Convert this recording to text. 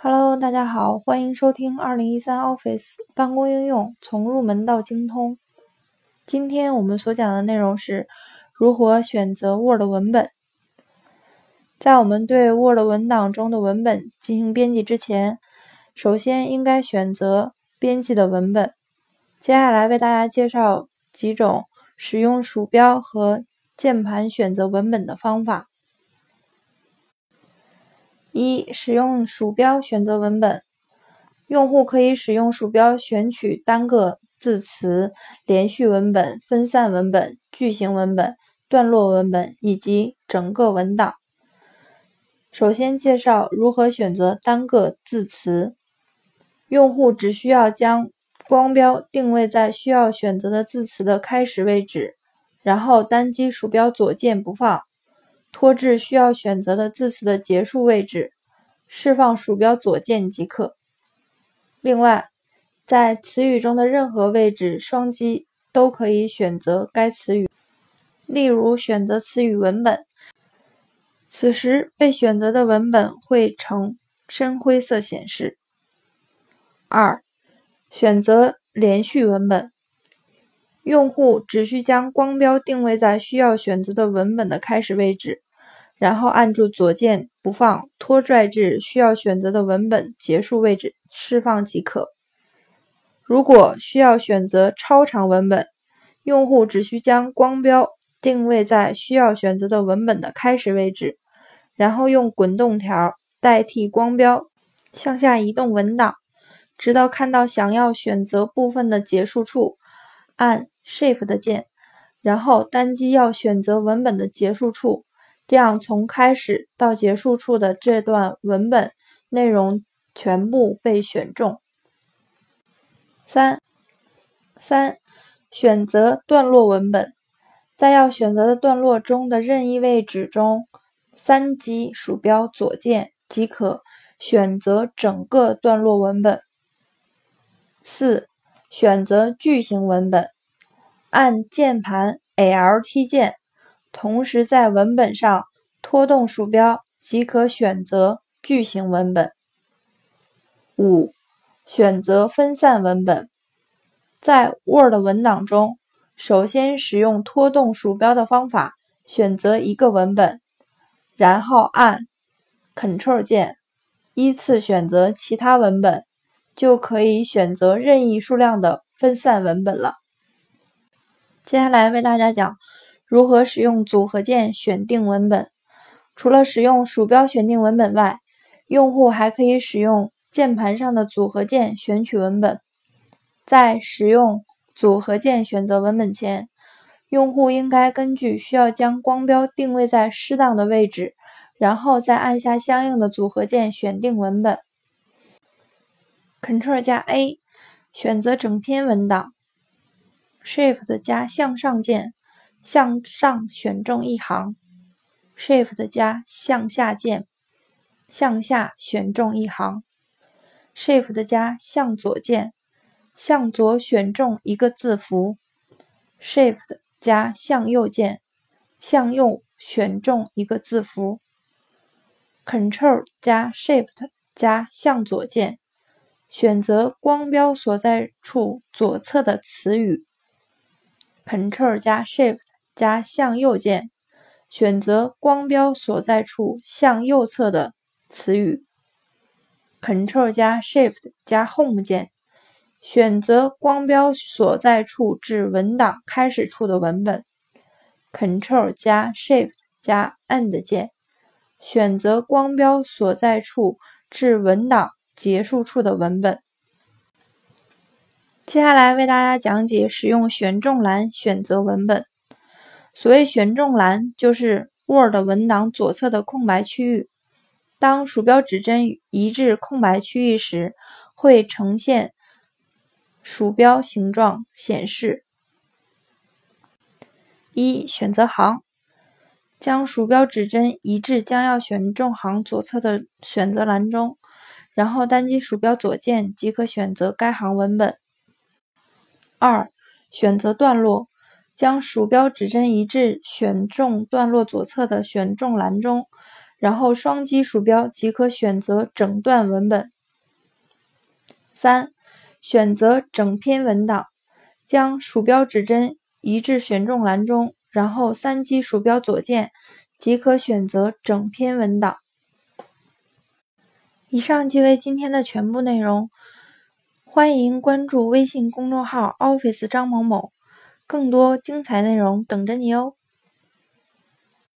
Hello，大家好，欢迎收听二零一三 Office 办公应用从入门到精通。今天我们所讲的内容是如何选择 Word 文本。在我们对 Word 文档中的文本进行编辑之前，首先应该选择编辑的文本。接下来为大家介绍几种使用鼠标和键盘选择文本的方法。一、使用鼠标选择文本，用户可以使用鼠标选取单个字词、连续文本、分散文本、句型文本、段落文本以及整个文档。首先介绍如何选择单个字词，用户只需要将光标定位在需要选择的字词的开始位置，然后单击鼠标左键不放。拖至需要选择的字词的结束位置，释放鼠标左键即可。另外，在词语中的任何位置双击都可以选择该词语，例如选择词语文本，此时被选择的文本会呈深灰色显示。二、选择连续文本，用户只需将光标定位在需要选择的文本的开始位置，然后按住左键不放，拖拽至需要选择的文本结束位置释放即可。如果需要选择超长文本，用户只需将光标定位在需要选择的文本的开始位置，然后用滚动条代替光标向下移动文档，直到看到想要选择部分的结束处。按 Shift 键，然后单击要选择文本的结束处，这样从开始到结束处的这段文本内容全部被选中。三三选择段落文本，在要选择的段落中的任意位置中，三击鼠标左键即可选择整个段落文本。四选择句型文本，按键盘 Alt 键，同时在文本上拖动鼠标即可选择句型文本。五、选择分散文本，在 Word 文档中，首先使用拖动鼠标的方法选择一个文本，然后按 Ctrl 键依次选择其他文本。就可以选择任意数量的分散文本了。接下来为大家讲如何使用组合键选定文本。除了使用鼠标选定文本外，用户还可以使用键盘上的组合键选取文本。在使用组合键选择文本前，用户应该根据需要将光标定位在适当的位置，然后再按下相应的组合键选定文本。Ctrl 加 A，选择整篇文档。Shift 加向上键，向上选中一行。Shift 加向下键，向下选中一行。Shift 加向左键，向左选中一个字符。Shift 加向右键，向右选中一个字符。Ctrl 加 Shift 加向左键。选择光标所在处左侧的词语，Ctrl 加 Shift 加向右键，选择光标所在处向右侧的词语，Ctrl 加 Shift 加 Home 键，选择光标所在处至文档开始处的文本，Ctrl 加 Shift 加 End 键，选择光标所在处至文档。结束处的文本。接下来为大家讲解使用选中栏选择文本。所谓选中栏，就是 Word 文档左侧的空白区域。当鼠标指针移至空白区域时，会呈现鼠标形状显示。一、选择行，将鼠标指针移至将要选中行左侧的选择栏中。然后单击鼠标左键即可选择该行文本。二、选择段落，将鼠标指针移至选中段落左侧的选中栏中，然后双击鼠标即可选择整段文本。三、选择整篇文档，将鼠标指针移至选中栏中，然后三击鼠标左键即可选择整篇文档。以上即为今天的全部内容，欢迎关注微信公众号 Office 张某某，更多精彩内容等着你哦。